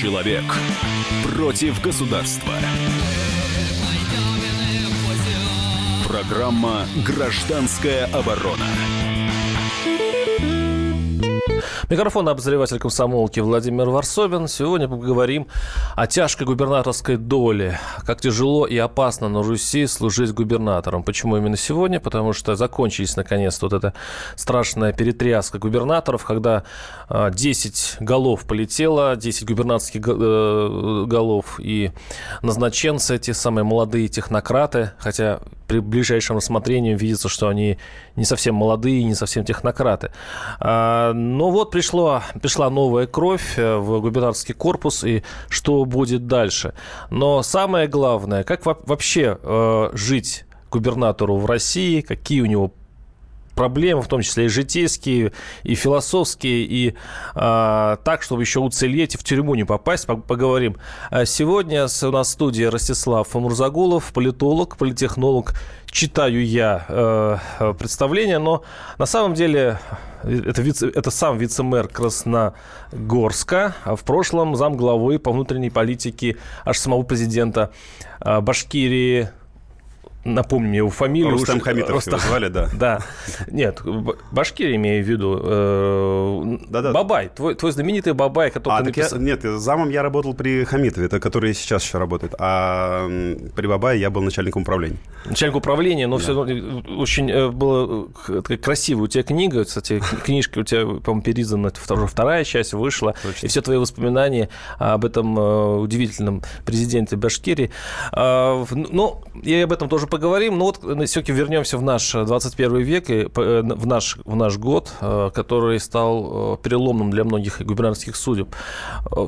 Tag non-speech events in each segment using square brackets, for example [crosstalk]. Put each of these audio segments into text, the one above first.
Человек против государства. Программа «Гражданская оборона». Микрофон обозреватель комсомолки Владимир Варсобин. Сегодня поговорим о тяжкой губернаторской доле. Как тяжело и опасно на Руси служить губернатором. Почему именно сегодня? Потому что закончились наконец-то вот эта страшная перетряска губернаторов, когда 10 а, голов полетело, 10 губернаторских э, голов и назначенцы, эти самые молодые технократы, хотя при ближайшем рассмотрении видится, что они не совсем молодые, не совсем технократы. А, но вот пришло, пришла новая кровь э, в губернаторский корпус, и что будет дальше. Но самое главное, как вообще э, жить губернатору в России, какие у него проблемы, в том числе и житейские, и философские, и э, так, чтобы еще уцелеть и в тюрьму не попасть, поговорим. А сегодня у нас в студии Ростислав Мурзагулов, политолог, политехнолог. Читаю я э, представление, но на самом деле это, вице, это сам вице-мэр Красногорска, а в прошлом зам главы по внутренней политике аж самого президента э, Башкирии напомню его фамилию. Рустам уж... Хамитов Рустам... его звали, да. [laughs] Да. Нет, Башкирия имею в виду. Э, да, да. Бабай, твой, твой знаменитый Бабай, который а, написал... я, Нет, замом я работал при Хамитове, это который сейчас еще работает. А при Бабае я был начальником управления. Начальник управления, но да. все очень э, было э, красиво. У тебя книга, кстати, книжка у тебя, по-моему, переиздана, вторая часть вышла. Точно. И все твои воспоминания об этом удивительном президенте Башкирии. А, ну, я об этом тоже поговорим. Ну вот э, все-таки вернемся в наш 21 э, век, и э, в наш, в наш год, который стал переломным для многих губернаторских судеб.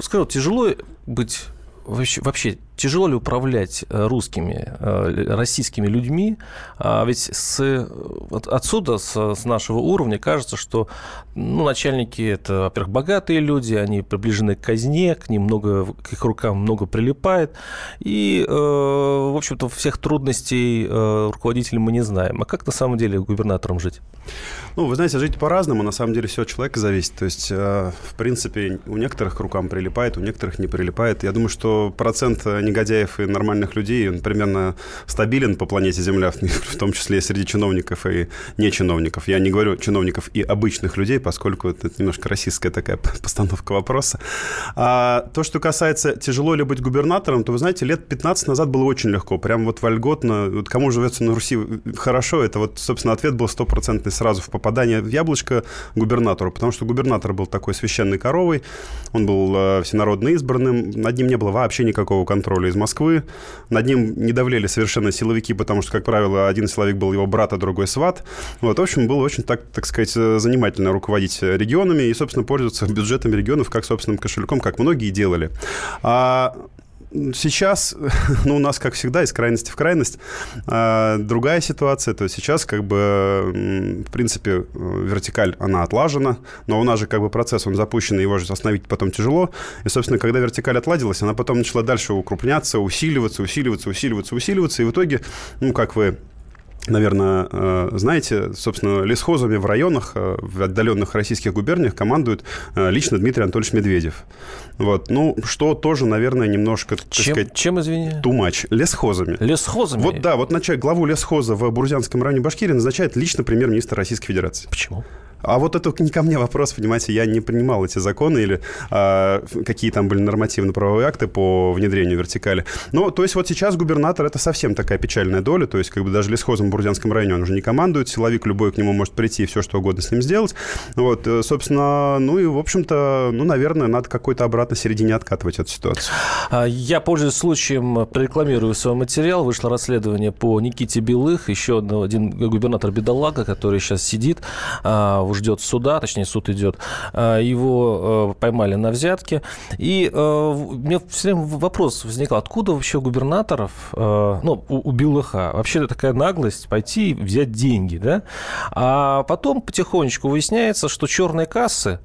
Скажу, тяжело быть вообще, вообще тяжело ли управлять э, русскими, э, российскими людьми? А ведь с, отсюда, с, нашего уровня, кажется, что ну, начальники – это, во-первых, богатые люди, они приближены к казне, к ним много, к их рукам много прилипает. И, э, в общем-то, всех трудностей руководителя мы не знаем. А как на самом деле губернатором жить? Ну, вы знаете, жить по-разному. На самом деле все от человека зависит. То есть, в принципе, у некоторых к рукам прилипает, у некоторых не прилипает. Я думаю, что процент негодяев и нормальных людей, он примерно стабилен по планете Земля, [laughs] в том числе и среди чиновников и не чиновников. Я не говорю чиновников и обычных людей, поскольку это немножко российская такая [laughs] постановка вопроса. А то, что касается тяжело ли быть губернатором, то, вы знаете, лет 15 назад было очень легко. Прям вот вольготно. Вот кому живется на Руси хорошо, это вот, собственно, ответ был стопроцентный сразу в попадание в яблочко губернатору, потому что губернатор был такой священной коровой, он был э, всенародно избранным, над ним не было вообще никакого контроля контроля из Москвы. Над ним не давлели совершенно силовики, потому что, как правило, один силовик был его брат, а другой сват. Вот, в общем, было очень, так, так сказать, занимательно руководить регионами и, собственно, пользоваться бюджетами регионов как собственным кошельком, как многие делали. А Сейчас, [laughs] ну, у нас, как всегда, из крайности в крайность. А, другая ситуация, то есть сейчас, как бы, в принципе, вертикаль, она отлажена, но у нас же, как бы, процесс, он запущен, его же остановить потом тяжело. И, собственно, когда вертикаль отладилась, она потом начала дальше укрупняться, усиливаться, усиливаться, усиливаться, усиливаться. И в итоге, ну, как вы наверное, э, знаете, собственно, лесхозами в районах, э, в отдаленных российских губерниях командует э, лично Дмитрий Анатольевич Медведев. Вот. Ну, что тоже, наверное, немножко, так чем, сказать... Чем, извини? Тумач. Лесхозами. Лесхозами? Вот, да, вот начать главу лесхоза в Бурзянском районе Башкирии назначает лично премьер-министр Российской Федерации. Почему? А вот это не ко мне вопрос, понимаете, я не принимал эти законы или а, какие там были нормативно-правовые акты по внедрению вертикали. Ну, то есть вот сейчас губернатор это совсем такая печальная доля, то есть как бы даже лесхозом в Бурзянском районе он уже не командует, силовик любой к нему может прийти и все что угодно с ним сделать. Вот, э, собственно, ну и, в общем-то, ну, наверное, надо какой-то обратно середине откатывать эту ситуацию. А, я, пользуясь случаем, прорекламирую свой материал. Вышло расследование по Никите Белых, еще один губернатор Бедолага, который сейчас сидит а, ждет суда, точнее, суд идет, а, его э, поймали на взятке. И э, у меня все время вопрос возникал, откуда вообще губернаторов, э, ну, у, у Белыха, вообще такая наглость пойти взять деньги, да? А потом потихонечку выясняется, что черные кассы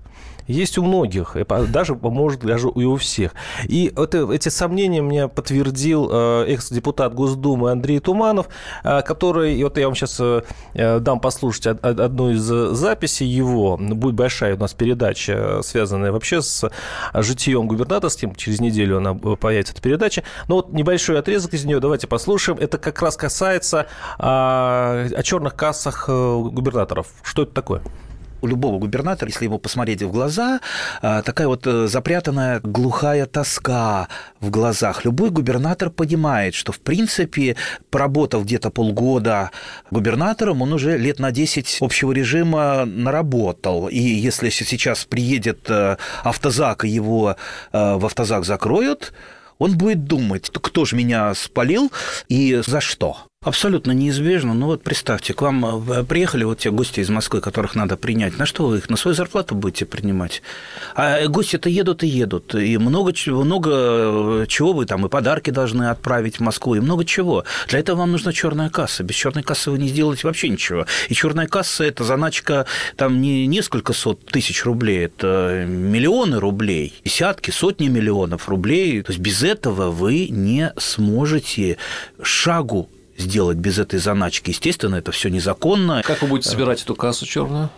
есть у многих, даже, может, даже и у всех. И это, эти сомнения мне подтвердил э, экс-депутат Госдумы Андрей Туманов, э, который, вот я вам сейчас э, дам послушать одну из записей его, будет большая у нас передача, связанная вообще с житием губернаторским, через неделю она появится, эта передача, но вот небольшой отрезок из нее давайте послушаем, это как раз касается о черных кассах губернаторов. Что это такое? У любого губернатора, если его посмотреть в глаза, а, такая вот э, запрятанная глухая тоска в глазах. Любой губернатор понимает, что, в принципе, поработав где-то полгода губернатором, он уже лет на 10 общего режима наработал. И если сейчас приедет э, автозак, и его э, в автозак закроют, он будет думать, кто же меня спалил и за что. Абсолютно неизбежно. Ну вот представьте, к вам э, приехали вот те гости из Москвы, которых надо принять. На что вы их? На свою зарплату будете принимать? А гости-то едут и едут. И много, много э, чего вы там, и подарки должны отправить в Москву, и много чего. Для этого вам нужна черная касса. Без черной кассы вы не сделаете вообще ничего. И черная касса – это заначка там не несколько сот тысяч рублей, это миллионы рублей, десятки, сотни миллионов рублей. То есть без этого вы не сможете шагу сделать без этой заначки. Естественно, это все незаконно. Как вы будете собирать эту кассу черную?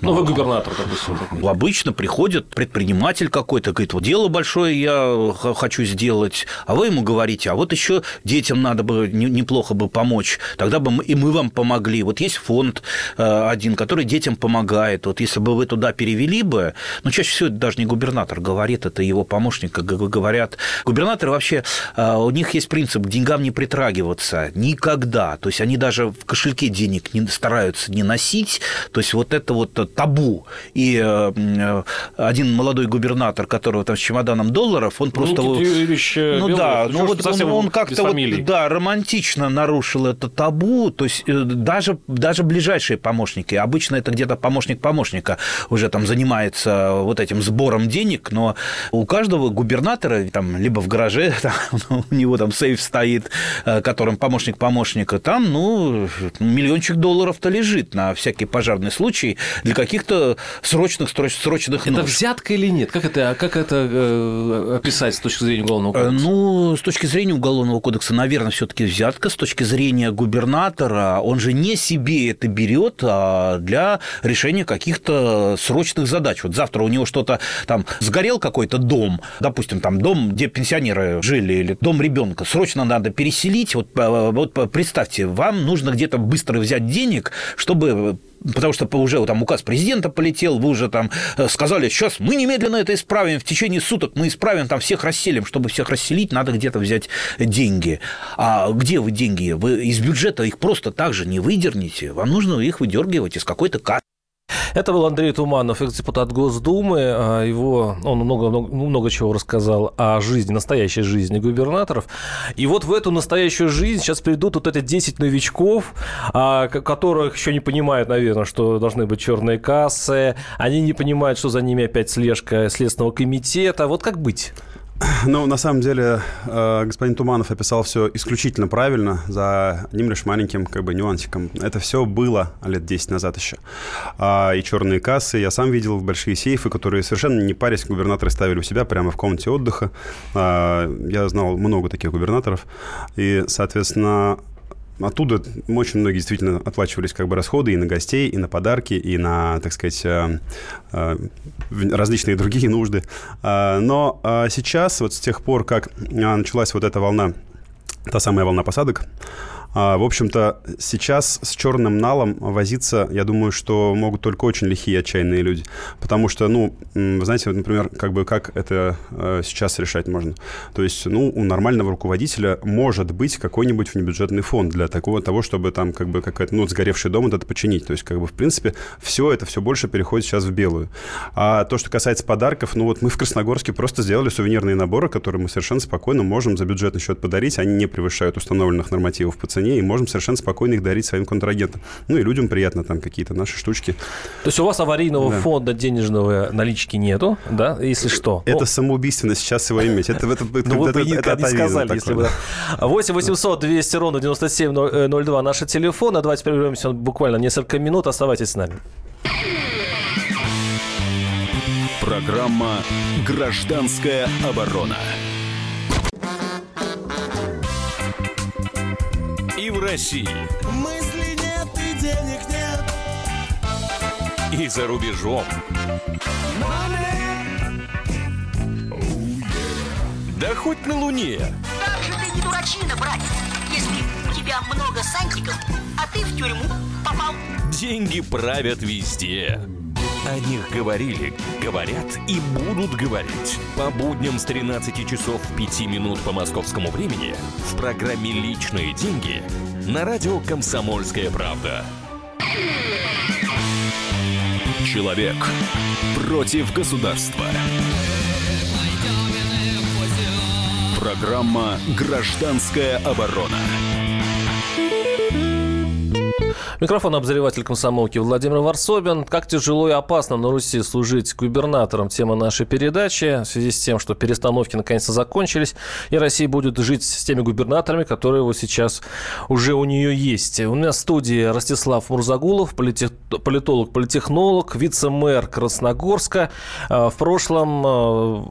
Ну, вы губернатор, допустим. Обычно приходит предприниматель какой-то, говорит, вот дело большое я хочу сделать, а вы ему говорите, а вот еще детям надо бы неплохо бы помочь, тогда бы мы, и мы вам помогли. Вот есть фонд э, один, который детям помогает. Вот если бы вы туда перевели бы, ну, чаще всего это даже не губернатор говорит, это его помощник, как говорят. Губернаторы вообще, э, у них есть принцип к деньгам не притрагиваться никогда. То есть они даже в кошельке денег не стараются не носить. То есть вот это вот табу. И э, э, один молодой губернатор, которого там с чемоданом долларов, он просто... Ну, Юрьевич э, ну да, ну вот он, он как-то вот, да, романтично нарушил это табу, то есть даже, даже ближайшие помощники, обычно это где-то помощник помощника уже там занимается вот этим сбором денег, но у каждого губернатора там либо в гараже, [laughs] там, у него там сейф стоит, которым помощник помощника, там, ну, миллиончик долларов-то лежит на всякий пожарный случай, для каких-то срочных, срочных Это взятка или нет? Как это, как это э, описать с точки зрения Уголовного э, кодекса? Ну, с точки зрения Уголовного кодекса, наверное, все таки взятка. С точки зрения губернатора, он же не себе это берет, а для решения каких-то срочных задач. Вот завтра у него что-то там сгорел какой-то дом, допустим, там дом, где пенсионеры жили, или дом ребенка, срочно надо переселить. Вот, э, вот представьте, вам нужно где-то быстро взять денег, чтобы потому что уже там указ президента полетел, вы уже там э, сказали, сейчас мы немедленно это исправим, в течение суток мы исправим, там всех расселим, чтобы всех расселить, надо где-то взять деньги. А где вы деньги? Вы из бюджета их просто так же не выдернете, вам нужно их выдергивать из какой-то кассы. Это был Андрей Туманов, экс-депутат Госдумы. А, его, он много, много, много чего рассказал о жизни, настоящей жизни губернаторов. И вот в эту настоящую жизнь сейчас придут вот эти 10 новичков, а, которых еще не понимают, наверное, что должны быть черные кассы. Они не понимают, что за ними опять слежка Следственного комитета. Вот как быть? [clears throat] Ну, на самом деле, э, господин Туманов описал все исключительно правильно, за одним лишь маленьким как бы нюансиком. Это все было лет 10 назад еще. А, и черные кассы, я сам видел большие сейфы, которые совершенно не парясь, губернаторы ставили у себя прямо в комнате отдыха. А, я знал много таких губернаторов. И, соответственно, Оттуда очень многие действительно оплачивались как бы расходы и на гостей, и на подарки, и на, так сказать, э, э, различные другие нужды. А, но а, сейчас, вот с тех пор, как а, началась вот эта волна, та самая волна посадок, в общем-то, сейчас с черным налом возиться, я думаю, что могут только очень лихие отчаянные люди. Потому что, ну, вы знаете, например, как бы как это э, сейчас решать можно. То есть, ну, у нормального руководителя может быть какой-нибудь внебюджетный фонд для такого того, чтобы там как бы какая-то, ну, сгоревший дом это починить. То есть, как бы, в принципе, все это все больше переходит сейчас в белую. А то, что касается подарков, ну, вот мы в Красногорске просто сделали сувенирные наборы, которые мы совершенно спокойно можем за бюджетный счет подарить. Они не превышают установленных нормативов по цене цене, и можем совершенно спокойно их дарить своим контрагентам. Ну и людям приятно там какие-то наши штучки. То есть у вас аварийного да. фонда денежного налички нету, да, если что? Это ну, самоубийственно сейчас его иметь. Это, это, это, ну, вы это, бы это, это не сказали, если бы... 8 800 200 ровно 9702 наши телефоны. Давайте прервемся буквально несколько минут. Оставайтесь с нами. Программа «Гражданская оборона». И в России. Мысли нет и денег нет. И за рубежом. Да хоть на Луне. Как же ты не дурачина, братец, если у тебя много сантиков, а ты в тюрьму попал. Деньги правят везде. О них говорили, говорят и будут говорить. По будням с 13 часов 5 минут по московскому времени в программе «Личные деньги» на радио «Комсомольская правда». Человек против государства. Программа «Гражданская оборона». Микрофон обозреватель комсомолки Владимир Варсобин. Как тяжело и опасно на Руси служить губернатором. Тема нашей передачи. В связи с тем, что перестановки наконец-то закончились, и Россия будет жить с теми губернаторами, которые вот сейчас уже у нее есть. У меня в студии Ростислав Мурзагулов, полите... политолог, политехнолог, вице-мэр Красногорска. А, в прошлом а,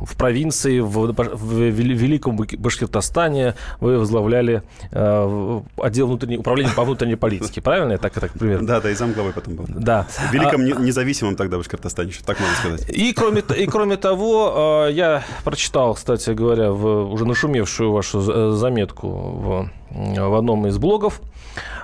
в провинции, в, в Великом Башкортостане вы возглавляли а, отдел внутренней, управления по внутренней политике Башкирский, правильно? Я так, так примерно. Да, да, и замглавой потом был. Да. В великом а... независимом тогда Башкортостане, так можно сказать. И кроме, и кроме того, э, я прочитал, кстати говоря, в уже нашумевшую вашу э, заметку в, в одном из блогов,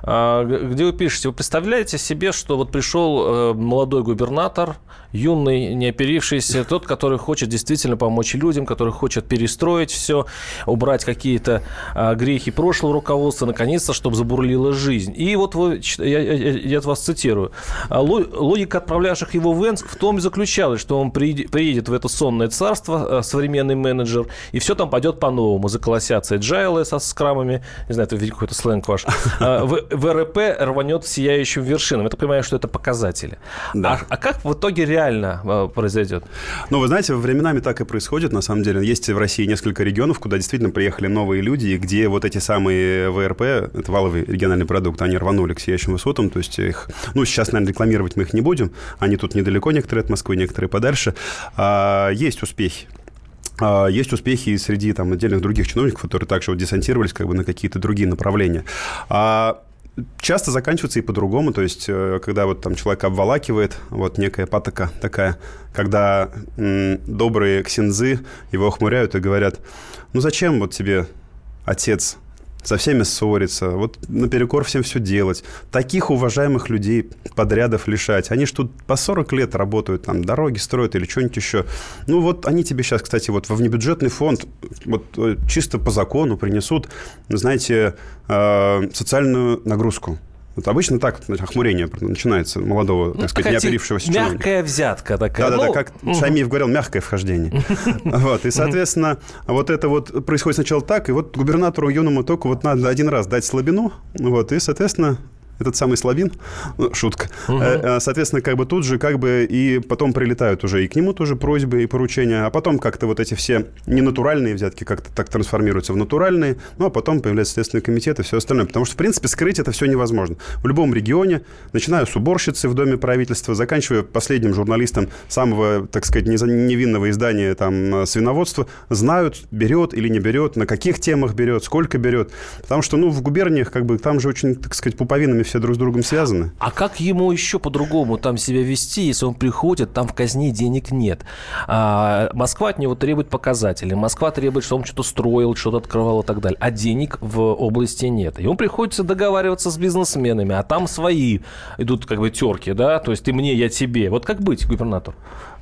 а, где вы пишете, вы представляете себе, что вот пришел э, молодой губернатор, юный, не оперившийся, тот, который хочет действительно помочь людям, который хочет перестроить все, убрать какие-то грехи прошлого руководства, наконец-то, чтобы забурлила жизнь. И вот вы, я, я, я вас цитирую. «А логика отправлявших его в Энск в том и заключалась, что он приедет в это сонное царство, современный менеджер, и все там пойдет по-новому. Заколосятся agile со скрамами, знаю, это какой-то сленг ваш, [laughs] ВРП рванет сияющим вершинам. Я так понимаю, что это показатели. Да. А, а как в итоге реально э, произойдет? Ну, вы знаете, временами так и происходит, на самом деле. Есть в России несколько регионов, куда действительно приехали новые люди, и где вот эти самые ВРП, это валовый региональный продукт, они рванули к сияющим высотам, то есть их, ну, сейчас, наверное, рекламировать мы их не будем, они тут недалеко, некоторые от Москвы, некоторые подальше. А, есть успехи. А, есть успехи и среди там, отдельных других чиновников, которые также вот десантировались как бы на какие-то другие направления. А часто заканчивается и по-другому, то есть э, когда вот там человек обволакивает, вот некая патока такая, когда м, добрые ксензы его охмуряют и говорят, ну зачем вот тебе отец со всеми ссориться, вот наперекор всем все делать. Таких уважаемых людей, подрядов лишать. Они ж тут по 40 лет работают, там, дороги строят или что-нибудь еще. Ну, вот они тебе сейчас, кстати, вот во внебюджетный фонд вот э, чисто по закону принесут, знаете, э, социальную нагрузку. Вот обычно так охмурение начинается молодого, так ну, сказать, неоперившегося человека. Мягкая взятка такая. Да-да-да, ну, как угу. Шамиев говорил, мягкое вхождение. [laughs] Вот, и, соответственно, вот это вот происходит сначала так, и вот губернатору юному только вот надо один раз дать слабину, вот, и, соответственно, этот самый слабин, ну, шутка, угу. соответственно, как бы тут же как бы и потом прилетают уже и к нему тоже просьбы и поручения, а потом как-то вот эти все ненатуральные взятки как-то так трансформируются в натуральные, ну, а потом появляется Следственный комитет и все остальное, потому что, в принципе, скрыть это все невозможно. В любом регионе, начиная с уборщицы в Доме правительства, заканчивая последним журналистом самого, так сказать, невинного издания там свиноводства, знают, берет или не берет, на каких темах берет, сколько берет, потому что, ну, в губерниях как бы там же очень, так сказать, пуповинами все друг с другом связаны. А как ему еще по-другому там себя вести, если он приходит, там в казне денег нет? А, Москва от него требует показателей. Москва требует, чтобы он что-то строил, что-то открывал и так далее. А денег в области нет. Ему приходится договариваться с бизнесменами, а там свои идут как бы терки, да? То есть ты мне, я тебе. Вот как быть, губернатор?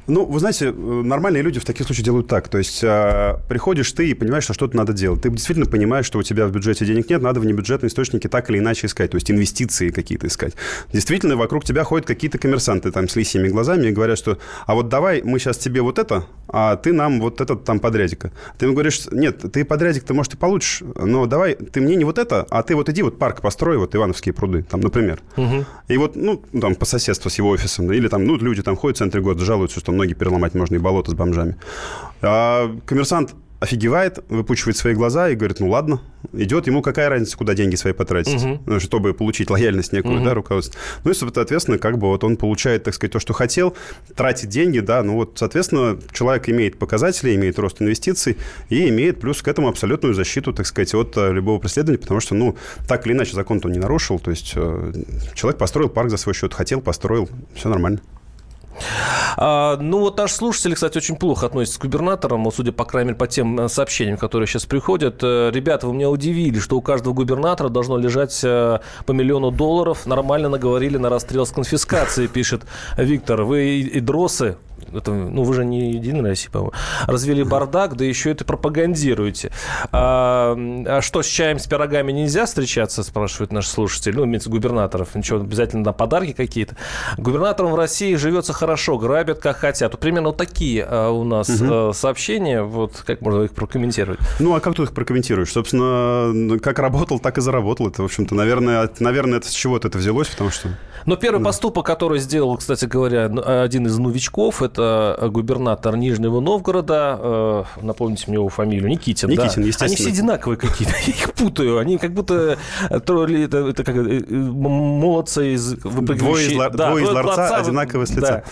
Ну, вы знаете, э, нормальные люди в таких случаях делают так. То есть э, приходишь ты и понимаешь, что что-то надо делать. Ты действительно понимаешь, что у тебя в бюджете денег нет, надо внебюджетные источники так или иначе искать, то есть инвестиции какие-то искать. Действительно, вокруг тебя ходят какие-то коммерсанты там с лисьими глазами и говорят, что а вот давай мы сейчас тебе вот это, а ты нам вот этот там подрядика. Ты ему говоришь, нет, ты подрядик ты, может, и получишь, но давай ты мне не вот это, а ты вот иди вот парк построй, вот Ивановские пруды, там, например. Угу. И вот, ну, там, по соседству с его офисом, или там, ну, люди там ходят в центре города, жалуются, что ноги переломать можно и болото с бомжами. А коммерсант офигевает, выпучивает свои глаза и говорит, ну ладно, идет, ему какая разница, куда деньги свои потратить, угу. чтобы получить лояльность некую, угу. да, руководство. Ну и, соответственно, как бы вот он получает, так сказать, то, что хотел, тратит деньги, да, ну вот, соответственно, человек имеет показатели, имеет рост инвестиций и имеет плюс к этому абсолютную защиту, так сказать, от э, любого преследования, потому что, ну, так или иначе, закон-то он не нарушил, то есть э, человек построил парк за свой счет, хотел, построил, все нормально. А, ну, вот наши слушатели, кстати, очень плохо относятся к губернаторам, судя, по крайней мере, по тем э, сообщениям, которые сейчас приходят. Э, ребята, вы меня удивили, что у каждого губернатора должно лежать э, по миллиону долларов. Нормально наговорили на расстрел с конфискацией, пишет Виктор. Вы и дросы это, ну, вы же не Единая Россия, по-моему, развели бардак, да еще это пропагандируете. А, а что, с чаем, с пирогами нельзя встречаться, спрашивает наш слушатель, ну, имеется губернаторов, ничего, обязательно на подарки какие-то. Губернаторам в России живется хорошо, грабят как хотят. Вот примерно вот такие а, у нас угу. сообщения, вот как можно их прокомментировать? Ну, а как ты их прокомментируешь? Собственно, как работал, так и заработал. Это, в общем-то, наверное, наверное, это с чего-то это взялось, потому что... Но первый да. поступок, который сделал, кстати говоря, один из новичков, это губернатор Нижнего Новгорода, э, напомните мне его фамилию, Никитин. Никитин, да. естественно. Они все одинаковые какие-то, [laughs] я их путаю, они как будто это, это как э, молодцы из Двое из, да, двое из ларца, ларца одинаковые с лица. Да.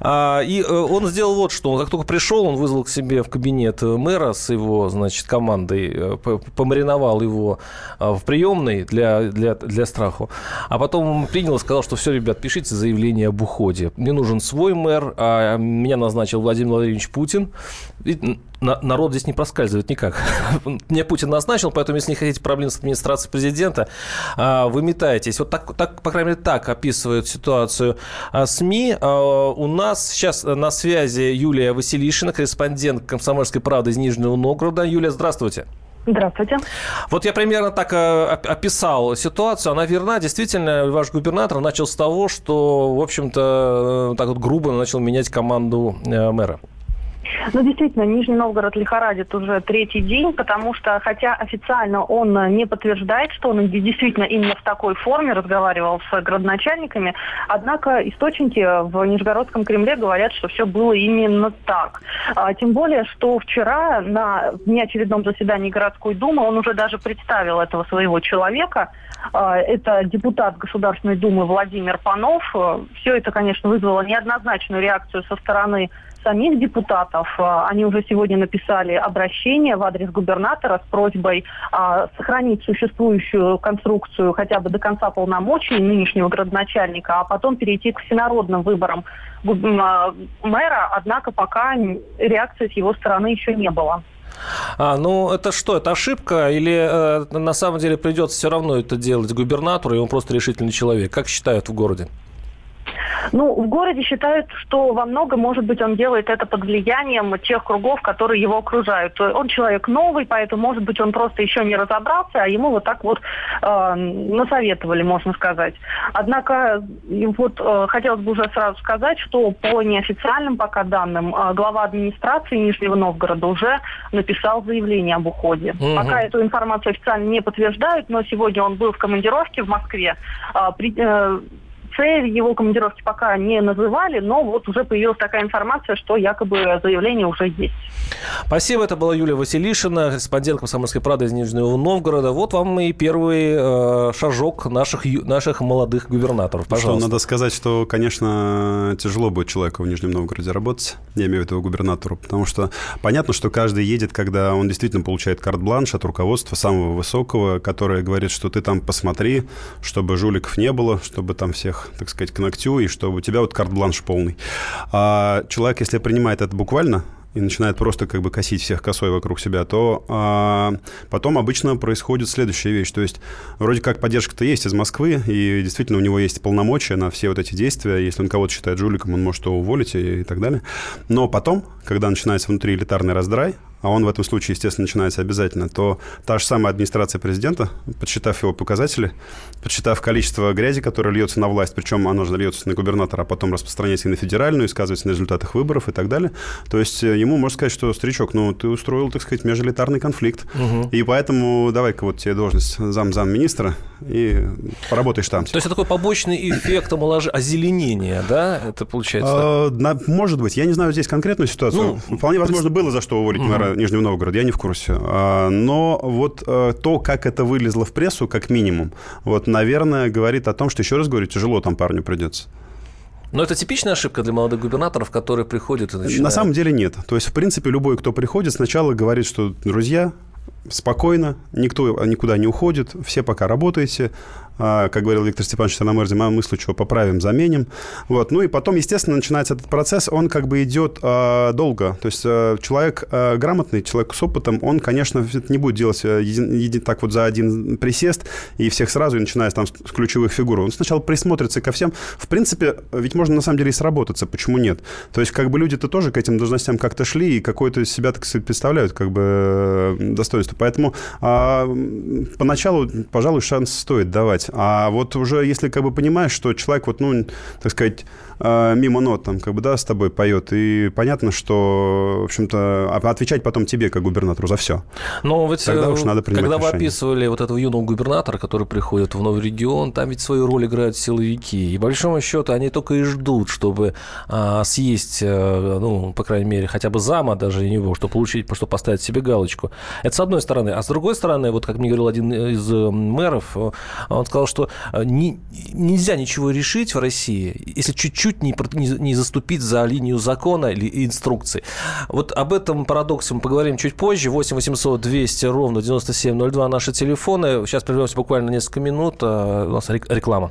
А, и э, он сделал вот что, он как только пришел, он вызвал к себе в кабинет мэра с его, значит, командой, помариновал его в приемной для, для, для страху, а потом принял и сказал, что все, ребят, пишите заявление об уходе. Мне нужен свой мэр, а меня назначил Владимир Владимирович Путин. И народ здесь не проскальзывает никак. [laughs] Меня Путин назначил, поэтому, если не хотите проблем с администрацией президента, а, вы метаетесь. Вот так, так по крайней мере, так описывают ситуацию а, СМИ. А, у нас сейчас на связи Юлия Василишина, корреспондент «Комсомольской правды» из Нижнего Новгорода. Юлия, здравствуйте. Здравствуйте. Вот я примерно так э, описал ситуацию. Она верна. Действительно, ваш губернатор начал с того, что, в общем-то, э, так вот грубо начал менять команду э, мэра. Ну, действительно, Нижний Новгород лихорадит уже третий день, потому что, хотя официально он не подтверждает, что он действительно именно в такой форме разговаривал с градоначальниками, однако источники в Нижегородском Кремле говорят, что все было именно так. А, тем более, что вчера на неочередном заседании городской думы он уже даже представил этого своего человека, а, это депутат Государственной Думы Владимир Панов. Все это, конечно, вызвало неоднозначную реакцию со стороны самих депутатов. А, они уже сегодня написали обращение в адрес губернатора с просьбой а, сохранить существующую конструкцию хотя бы до конца полномочий нынешнего градоначальника, а потом перейти к всенародным выборам а, мэра. Однако пока реакции с его стороны еще не было. А, ну это что, это ошибка или э, на самом деле придется все равно это делать губернатору, и он просто решительный человек? Как считают в городе? Ну, в городе считают, что во многом, может быть, он делает это под влиянием тех кругов, которые его окружают. Он человек новый, поэтому, может быть, он просто еще не разобрался, а ему вот так вот э, насоветовали, можно сказать. Однако, вот э, хотелось бы уже сразу сказать, что по неофициальным пока данным, э, глава администрации Нижнего Новгорода уже написал заявление об уходе. Угу. Пока эту информацию официально не подтверждают, но сегодня он был в командировке в Москве. Э, при, э, цель его командировки пока не называли, но вот уже появилась такая информация, что якобы заявление уже есть. Спасибо. Это была Юлия Василишина, корреспондент «Комсомольской правды» из Нижнего Новгорода. Вот вам и первый э, шажок наших, наших молодых губернаторов. Пожалуйста. Что, надо сказать, что, конечно, тяжело будет человеку в Нижнем Новгороде работать, я имею в виду губернатору, потому что понятно, что каждый едет, когда он действительно получает карт-бланш от руководства самого высокого, которое говорит, что ты там посмотри, чтобы жуликов не было, чтобы там всех, так сказать, к ногтю, и чтобы у тебя вот карт-бланш полный. А человек, если принимает это буквально, и начинает просто как бы косить всех косой вокруг себя, то а, потом обычно происходит следующая вещь. То есть вроде как поддержка-то есть из Москвы, и действительно у него есть полномочия на все вот эти действия. Если он кого-то считает жуликом, он может его уволить и, и так далее. Но потом, когда начинается внутри элитарный раздрай, а он в этом случае, естественно, начинается обязательно, то та же самая администрация президента, подсчитав его показатели, подсчитав количество грязи, которое льется на власть, причем оно же льется на губернатора, а потом распространяется и на федеральную, и сказывается на результатах выборов и так далее, то есть э, ему можно сказать, что, старичок, ну, ты устроил, так сказать, межэлитарный конфликт, угу. и поэтому давай-ка вот тебе должность зам-зам министра, и поработаешь там. То есть это такой побочный эффект озеленения, да, это получается? А, может быть, я не знаю здесь конкретную ситуацию. Ну, Вполне возможно, было за что уволить мэра э, Нижнего Новгорода, я не в курсе. А, но вот э, то, как это вылезло в прессу, как минимум, вот, наверное, говорит о том, что, еще раз говорю, тяжело там парню придется. Но это типичная ошибка для молодых губернаторов, которые приходят и начинают... На самом деле нет. То есть, в принципе, любой, кто приходит, сначала говорит, что, друзья, спокойно, никто никуда не уходит, все пока работаете, как говорил Виктор Степанович Санамерди, мы случаем поправим, заменим. Вот. Ну и потом, естественно, начинается этот процесс, он как бы идет э, долго. То есть э, человек э, грамотный, человек с опытом, он, конечно, не будет делать э, един, един, так вот за один присест и всех сразу, и начиная там с ключевых фигур. Он сначала присмотрится ко всем. В принципе, ведь можно на самом деле и сработаться, почему нет? То есть как бы люди-то тоже к этим должностям как-то шли и какое-то себя, так представляют как бы достоинство. Поэтому э, поначалу, пожалуй, шанс стоит давать. А вот уже если как бы понимаешь, что человек вот, ну, так сказать, э, мимо нот там как бы, да, с тобой поет, и понятно, что, в общем-то, а отвечать потом тебе, как губернатору, за все. Но ведь, Тогда уж надо принимать Когда решение. вы описывали вот этого юного губернатора, который приходит в новый регион, там ведь свою роль играют силовики. И, по большому счету, они только и ждут, чтобы а, съесть, а, ну, по крайней мере, хотя бы зама даже него, чтобы получить, чтобы поставить себе галочку. Это с одной стороны. А с другой стороны, вот как мне говорил один из мэров, он сказал, что э, не, нельзя ничего решить в России, если чуть-чуть не, не, не заступить за линию закона или инструкции. Вот об этом парадоксе мы поговорим чуть позже. 8 800 200 ровно 9702 наши телефоны. Сейчас прервемся буквально несколько минут. А, у нас реклама.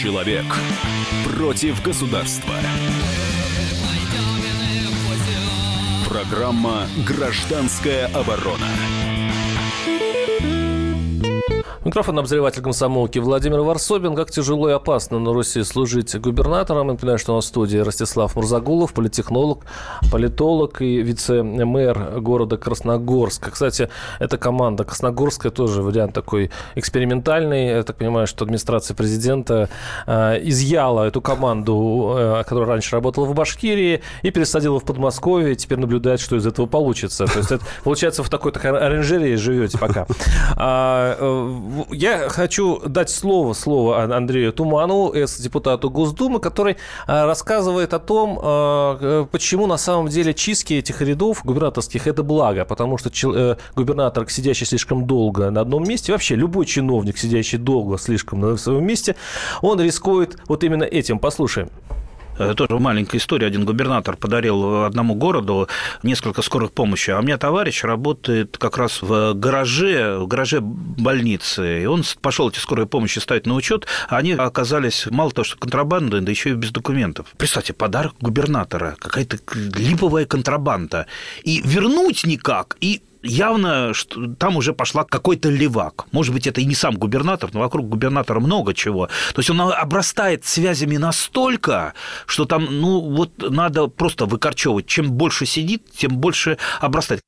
Человек против государства. Программа «Гражданская оборона». Микрофон обозреватель комсомолки Владимир Варсобин. Как тяжело и опасно на Руси служить губернатором. Напоминаю, что у нас в студии Ростислав Мурзагулов, политехнолог, политолог и вице-мэр города Красногорска. Кстати, эта команда Красногорская тоже вариант такой экспериментальный. Я так понимаю, что администрация президента э, изъяла эту команду, э, которая раньше работала в Башкирии, и пересадила в Подмосковье. Теперь наблюдает, что из этого получится. То есть, это, получается, в такой такой оранжерее живете пока. Э, я хочу дать слово, слово Андрею Туманову, экс-депутату Госдумы, который а, рассказывает о том, а, почему на самом деле чистки этих рядов губернаторских – это благо, потому что э, губернатор, сидящий слишком долго на одном месте, вообще любой чиновник, сидящий долго слишком на своем месте, он рискует вот именно этим. Послушаем. Э, тоже маленькая история. Один губернатор подарил одному городу несколько скорых помощи. А у меня товарищ работает как раз в гараже, в гараже больницы. И он пошел эти скорые помощи ставить на учет, а они оказались мало того, что контрабандой, да еще и без документов. Представьте, подарок губернатора, какая-то липовая контрабанда. И вернуть никак, и явно что там уже пошла какой-то левак. Может быть, это и не сам губернатор, но вокруг губернатора много чего. То есть он обрастает связями настолько, что там, ну, вот надо просто выкорчевывать. Чем больше сидит, тем больше обрастает.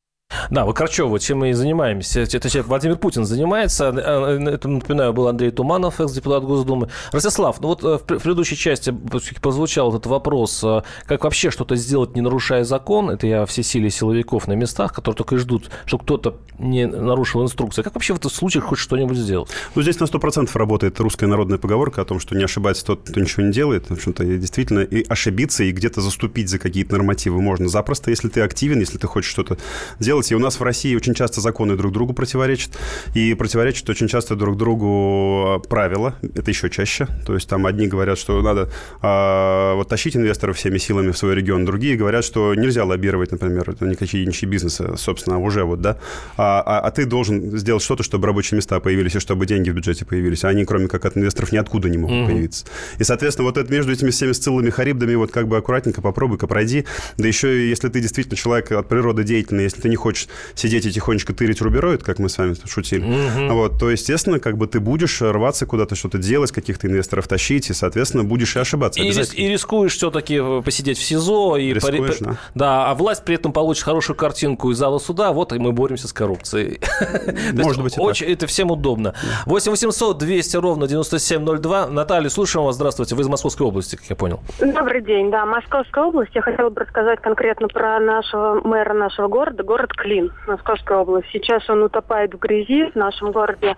Да, выкорчевывать, чем мы и занимаемся. Это человек Владимир Путин занимается. Э, э, это, напоминаю, был Андрей Туманов, экс-депутат Госдумы. Ростислав, ну вот э, в предыдущей части прозвучал этот вопрос, как вообще что-то сделать, не нарушая закон. Это я все силы силовиков на местах, которые только и ждут, что кто-то не нарушил инструкции. Как вообще в этом случае хоть что-нибудь сделать? Ну, здесь на 100% работает русская народная поговорка о том, что не ошибается тот, кто ничего не делает. В общем-то, действительно, и ошибиться, и где-то заступить за какие-то нормативы можно запросто, если ты активен, если ты хочешь что-то делать делать. И у нас в России очень часто законы друг другу противоречат. И противоречат очень часто друг другу а, правила. Это еще чаще. То есть там одни говорят, что надо а, вот тащить инвесторов всеми силами в свой регион. Другие говорят, что нельзя лоббировать, например, никакие ничьи бизнесы, собственно, уже вот, да. А, а, а ты должен сделать что-то, чтобы рабочие места появились и чтобы деньги в бюджете появились. А они, кроме как от инвесторов, ниоткуда не могут mm-hmm. появиться. И, соответственно, вот это между этими всеми сциллами, харибдами, вот как бы аккуратненько попробуй-ка пройди. Да еще если ты действительно человек от природы деятельный, если ты не хочешь хочешь сидеть и тихонечко тырить рубероид, как мы с вами шутили, вот, то, естественно, как бы ты будешь рваться куда-то что-то делать, каких-то инвесторов тащить, и, соответственно, будешь и ошибаться. И, рис- и рискуешь все-таки посидеть в СИЗО. И Рискуешь, да. да, а власть при этом получит хорошую картинку из зала суда. Вот и мы боремся с коррупцией. [laughs] Может быть очень, Это всем удобно. 8 800 200 ровно 9702. Наталья, слушаем вас. Здравствуйте. Вы из Московской области, как я понял. Добрый день, да, Московская область. Я хотела бы рассказать конкретно про нашего мэра нашего города, город Клин, Московская область. Сейчас он утопает в грязи в нашем городе.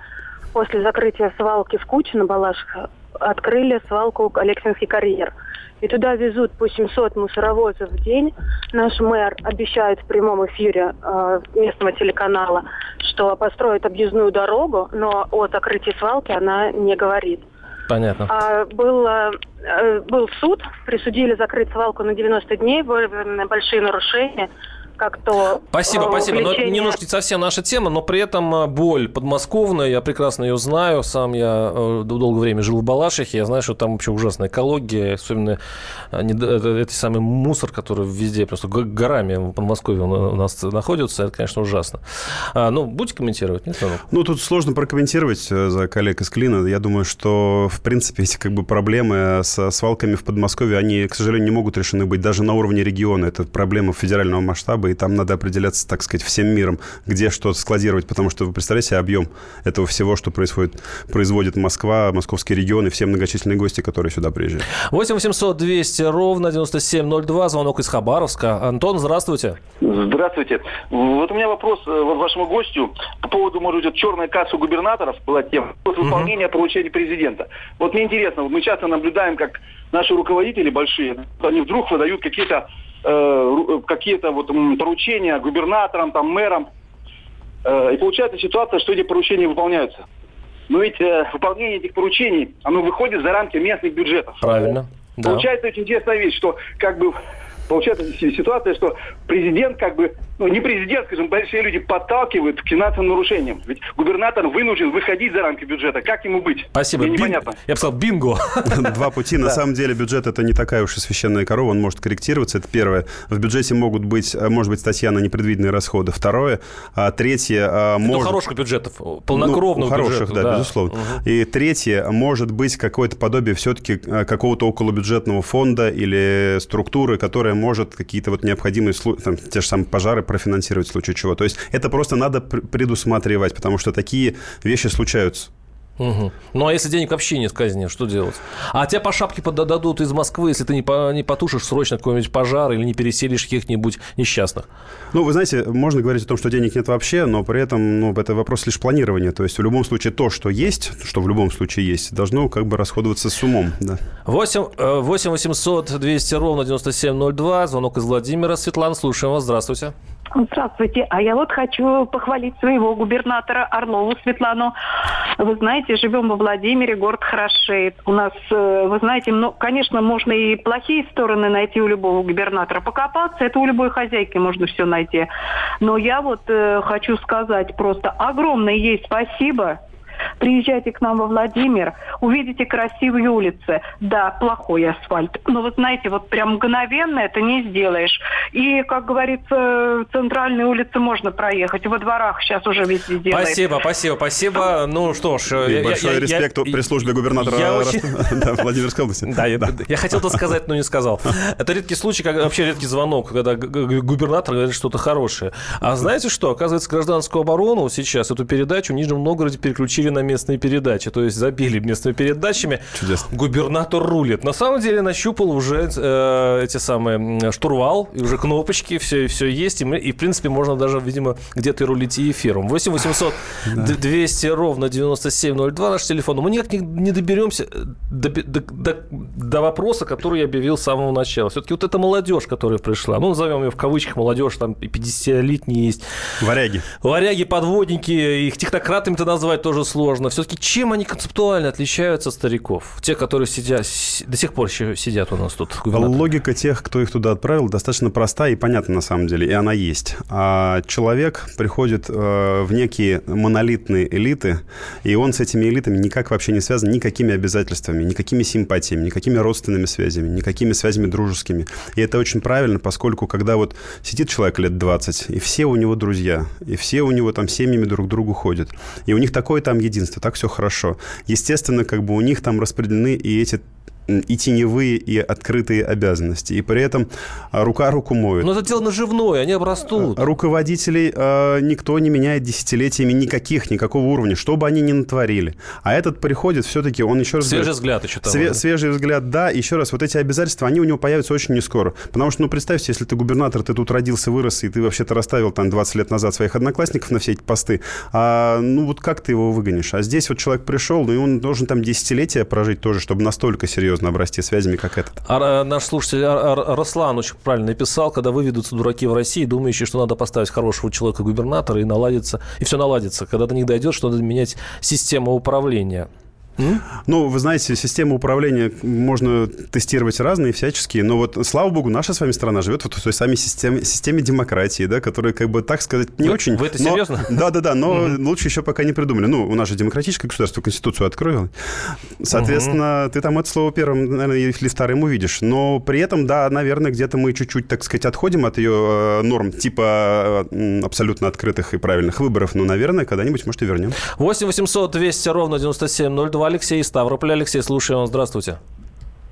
После закрытия свалки в Куче на Балашихе открыли свалку Алексинский карьер. И туда везут по 700 мусоровозов в день. Наш мэр обещает в прямом эфире э, местного телеканала, что построит объездную дорогу, но о закрытии свалки она не говорит. Понятно. А, был, э, э, был суд, присудили закрыть свалку на 90 дней, выявлены большие нарушения, как то... Спасибо, э, спасибо. Но это увлечение- немножко не совсем наша тема, но при этом э, боль подмосковная, я прекрасно ее знаю. Сам я э, долгое время жил в Балашихе, я знаю, что там вообще ужасная экология, особенно э, не- это, это самый мусор, который везде просто горами в Подмосковье у нас находится, это, конечно, ужасно. А, ну, будете комментировать? Нет? Ну, тут сложно прокомментировать за коллег из Клина. Я думаю, что, в принципе, эти как бы проблемы со свалками в Подмосковье, они, к сожалению, не могут решены быть даже на уровне региона. Это проблема федерального масштаба, и там надо определяться, так сказать, всем миром, где что складировать, потому что вы представляете себе объем этого всего, что происходит, производит Москва, московский регион и все многочисленные гости, которые сюда приезжают. 8 800 200 ровно 9702, звонок из Хабаровска. Антон, здравствуйте. Здравствуйте. Вот у меня вопрос э, вот вашему гостю по поводу, может быть, черной кассы губернаторов была тема. Вот выполнение поручений президента. Вот мне интересно, вот мы часто наблюдаем, как наши руководители большие, они вдруг выдают какие-то э, ру- какие-то вот поручения губернаторам, там, мэрам. Э, и получается ситуация, что эти поручения выполняются. Но ведь э, выполнение этих поручений, оно выходит за рамки местных бюджетов. Правильно. Да. Получается очень интересная вещь, что как бы получается си- ситуация, что президент как бы, ну не президент, скажем, большие люди подталкивают к финансовым нарушениям. Ведь губернатор вынужден выходить за рамки бюджета. Как ему быть? Спасибо. Мне Бин- непонятно. Я бы сказал, бинго. [laughs] Два пути. На самом деле бюджет это не такая уж и священная корова, он может корректироваться. Это первое. В бюджете могут быть, э, может быть, статья на непредвиденные расходы. Второе. А третье, Ну, может... хороших бюджетов, полнокровных Ну, у хороших, бюджетов, да, да. безусловно. И третье, может быть какое-то подобие все-таки какого-то околобюджетного фонда или структуры, которая может какие-то вот необходимые, там, те же самые пожары профинансировать в случае чего. То есть это просто надо пр- предусматривать, потому что такие вещи случаются. Мгм. Ну, а если денег вообще нет в казне, что делать? А тебя по шапке подадут из Москвы, если ты не, по- не потушишь срочно какой-нибудь пожар или не переселишь каких-нибудь несчастных. Ну, вы знаете, можно говорить о том, что денег нет вообще, но при этом, ну, это вопрос лишь планирования. То есть в любом случае то, что есть, что в любом случае есть, должно как бы расходоваться с умом, да. 8, э, 8 800 200 ровно 9702, звонок из Владимира. Светлана, слушаем вас, здравствуйте. Здравствуйте. А я вот хочу похвалить своего губернатора Орлову Светлану. Вы знаете, живем во Владимире, город хорошеет. У нас, э, вы знаете, ну, конечно, можно и плохие стороны найти у любого губернатора. Покопаться, это у любой хозяйки можно все найти. Но я вот э, хочу сказать просто огромное ей спасибо. Приезжайте к нам во Владимир, увидите красивые улицы. Да, плохой асфальт. Но вы знаете, вот прям мгновенно это не сделаешь. И, как говорится, центральные улицы можно проехать. Во дворах сейчас уже везде делают. Спасибо, спасибо, спасибо. Ну что ж... И я- большой я- респект я- при службе губернатора я очень- [laughs] да, Владимирской области. Да, я, я хотел это сказать, но не сказал. Это редкий случай, как, вообще редкий звонок, когда губернатор говорит что-то хорошее. А знаете что? Оказывается, гражданскую оборону сейчас, эту передачу в Нижнем Новгороде переключили на местные передачи. То есть забили местными передачами. Чудесно. Губернатор рулит. На самом деле нащупал уже э, эти самые штурвал, и уже кнопочки, все, все есть. И, мы- и, в принципе, можно даже, видимо, где-то и рулить и эфиром. 8 800 200 ровно 9702 наш телефон. Мы никак не, не доберемся до, до- до- до вопроса, который я объявил с самого начала. Все-таки вот эта молодежь, которая пришла, ну, назовем ее в кавычках молодежь, там и 50-летние есть. Варяги. Варяги, подводники, их технократами-то назвать тоже сложно. Сложно. Все-таки чем они концептуально отличаются от стариков? Те, которые сидят, до сих пор еще сидят у нас тут. Логика тех, кто их туда отправил, достаточно проста и понятна на самом деле, и она есть. А человек приходит э, в некие монолитные элиты, и он с этими элитами никак вообще не связан никакими обязательствами, никакими симпатиями, никакими родственными связями, никакими связями дружескими. И это очень правильно, поскольку когда вот сидит человек лет 20, и все у него друзья, и все у него там семьями друг к другу ходят, и у них такое там единство, так все хорошо. Естественно, как бы у них там распределены и эти и теневые, и открытые обязанности. И при этом а, рука руку моет. Но это дело наживное, они обрастут. А, руководителей э, никто не меняет десятилетиями никаких, никакого уровня, что бы они ни натворили. А этот приходит все-таки, он еще раз... Свежий говорит, взгляд еще того. Све- да? Свежий взгляд, да. Еще раз, вот эти обязательства, они у него появятся очень не скоро. Потому что, ну, представьте, если ты губернатор, ты тут родился, вырос, и ты вообще-то расставил там 20 лет назад своих одноклассников на все эти посты, а, ну, вот как ты его выгонишь? А здесь вот человек пришел, ну, и он должен там десятилетия прожить тоже, чтобы настолько серьезно серьезно обрасти связями, как этот. А, а наш слушатель Руслан очень правильно написал, когда выведутся дураки в России, думающие, что надо поставить хорошего человека губернатора и наладится, и все наладится. Когда до них дойдет, что надо менять систему управления. Ну, вы знаете, систему управления можно тестировать разные, всяческие, но вот, слава богу, наша с вами страна живет вот в той самой системе, системе демократии, да, которая, как бы, так сказать, не вы, очень... Вы это но, серьезно? [laughs] Да-да-да, но лучше еще пока не придумали. Ну, у нас же демократическое государство, Конституцию открою. Соответственно, ты там это слово первым, наверное, или вторым увидишь. Но при этом, да, наверное, где-то мы чуть-чуть, так сказать, отходим от ее э, норм, типа э, абсолютно открытых и правильных выборов. Но, наверное, когда-нибудь, может, и вернем. 8 800 200 ровно 9702 Алексей из Ставрополя. Алексей, слушаем вас. Здравствуйте.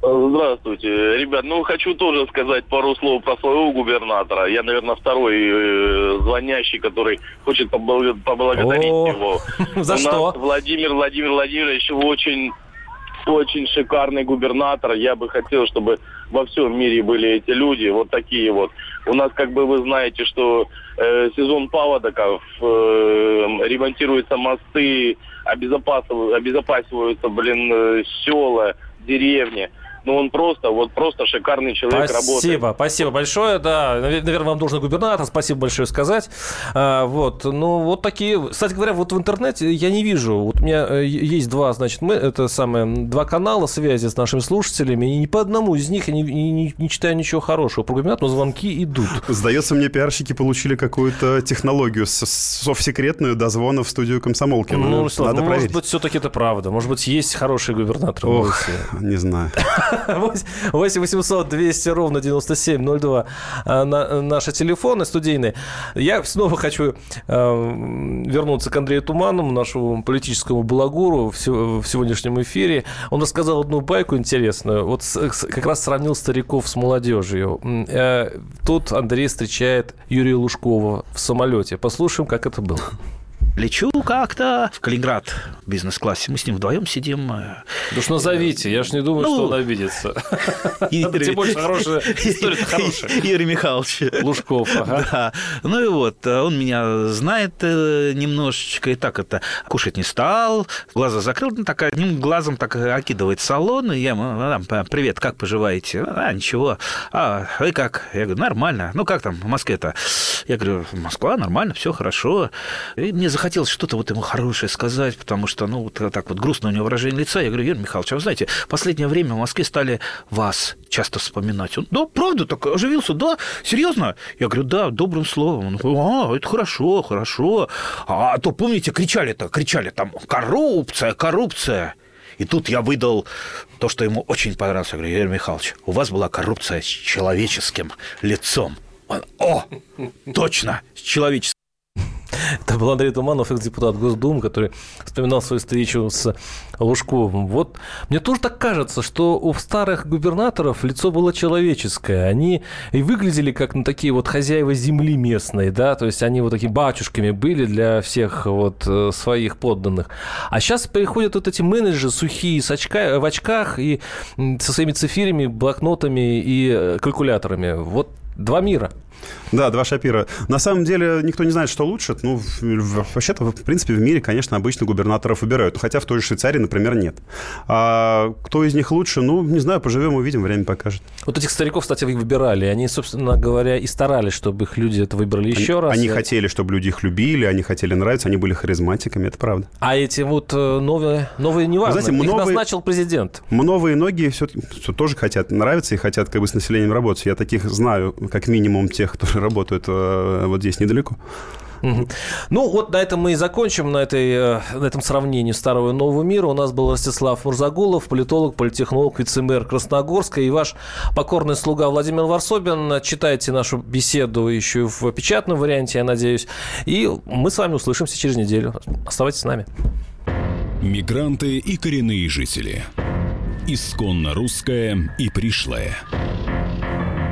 Здравствуйте. Ребят, ну хочу тоже сказать пару слов про своего губернатора. Я, наверное, второй э, звонящий, который хочет побл- поблагодарить О, его. [laughs] За У что? Нас Владимир Владимир Владимирович очень очень шикарный губернатор. Я бы хотел, чтобы во всем мире были эти люди, вот такие вот. У нас, как бы вы знаете, что э, сезон паводоков, э, ремонтируются мосты, обезопасиваются, обезопасиваются, блин, э, села, деревни ну он просто, вот просто шикарный человек спасибо, работает. Спасибо, спасибо большое, да, наверное, вам должен губернатор, спасибо большое сказать. А, вот, ну, вот такие, кстати говоря, вот в интернете я не вижу, вот у меня э, есть два, значит, мы, это самое, два канала связи с нашими слушателями, и ни по одному из них я не, не, не читаю ничего хорошего про губернатора, но звонки идут. Сдается мне, пиарщики получили какую-то технологию совсекретную дозвона в студию комсомолки. Ну, ну Надо ну, проверить. может быть, все-таки это правда, может быть, есть хороший губернатор. Ох, не знаю. 8 800 200 ровно 9702 а, на, наши телефоны студийные. Я снова хочу э, вернуться к Андрею Туманному, нашему политическому балагуру в, сегодняшнем эфире. Он рассказал одну байку интересную. Вот как раз сравнил стариков с молодежью. Э, тут Андрей встречает Юрия Лужкова в самолете. Послушаем, как это было. Лечу как-то в Калининград в бизнес-классе. Мы с ним вдвоем сидим. Да уж назовите, я ж не думаю, ну, что он обидится. [laughs] Тем более хорошая история хорошая. Игорь Михайлович. Лужков, ага. [laughs] Да. Ну и вот, он меня знает э, немножечко, и так это кушать не стал, глаза закрыл, ну, так одним глазом так окидывает салон, и я ему, привет, как поживаете? А, ничего. А, вы как? Я говорю, нормально. Ну, как там в Москве-то? Я говорю, Москва, нормально, все хорошо. И мне захотелось что-то вот ему хорошее сказать, потому что, ну, вот так вот грустно у него выражение лица. Я говорю, Юрий Михайлович, а вы знаете, в последнее время в Москве стали вас часто вспоминать. Он, да, правда, так оживился, да, серьезно? Я говорю, да, добрым словом. Он, а, это хорошо, хорошо. А то, помните, кричали-то, кричали там, коррупция, коррупция. И тут я выдал то, что ему очень понравилось. Я говорю, Юрий Михайлович, у вас была коррупция с человеческим лицом. Он, о, точно, с человеческим это был Андрей Туманов, экс-депутат Госдумы, который вспоминал свою встречу с Лужковым. Вот мне тоже так кажется, что у старых губернаторов лицо было человеческое. Они и выглядели как ну, такие вот хозяева земли местной, да, то есть они вот такими батюшками были для всех вот э, своих подданных. А сейчас приходят вот эти менеджеры сухие с очка, в очках и со своими цифирами, блокнотами и э, калькуляторами. Вот Два мира. Да, два Шапира. На самом деле никто не знает, что лучше. Ну, вообще-то, в принципе, в мире, конечно, обычно губернаторов выбирают. Хотя в той же Швейцарии, например, нет. А кто из них лучше? Ну, не знаю, поживем, увидим, время покажет. Вот этих стариков, кстати, вы выбирали. Они, собственно говоря, и старались, чтобы их люди это выбрали еще они, раз. Они хотели, чтобы люди их любили, они хотели нравиться, они были харизматиками, это правда. А эти вот э, новые, новые не важно, Знаете, их новые, назначил президент. Новые ноги все, все тоже хотят нравиться и хотят как бы с населением работать. Я таких знаю, как минимум тех, [laughs] которые работают э, вот здесь недалеко. Ну, вот на этом мы и закончим, на, этой, э, на этом сравнении старого и нового мира. У нас был Ростислав Мурзагулов, политолог, политехнолог, вице-мэр Красногорска и ваш покорный слуга Владимир Варсобин. Читайте нашу беседу еще в печатном варианте, я надеюсь. И мы с вами услышимся через неделю. Оставайтесь с нами. Мигранты и коренные жители. Исконно русская и пришлая.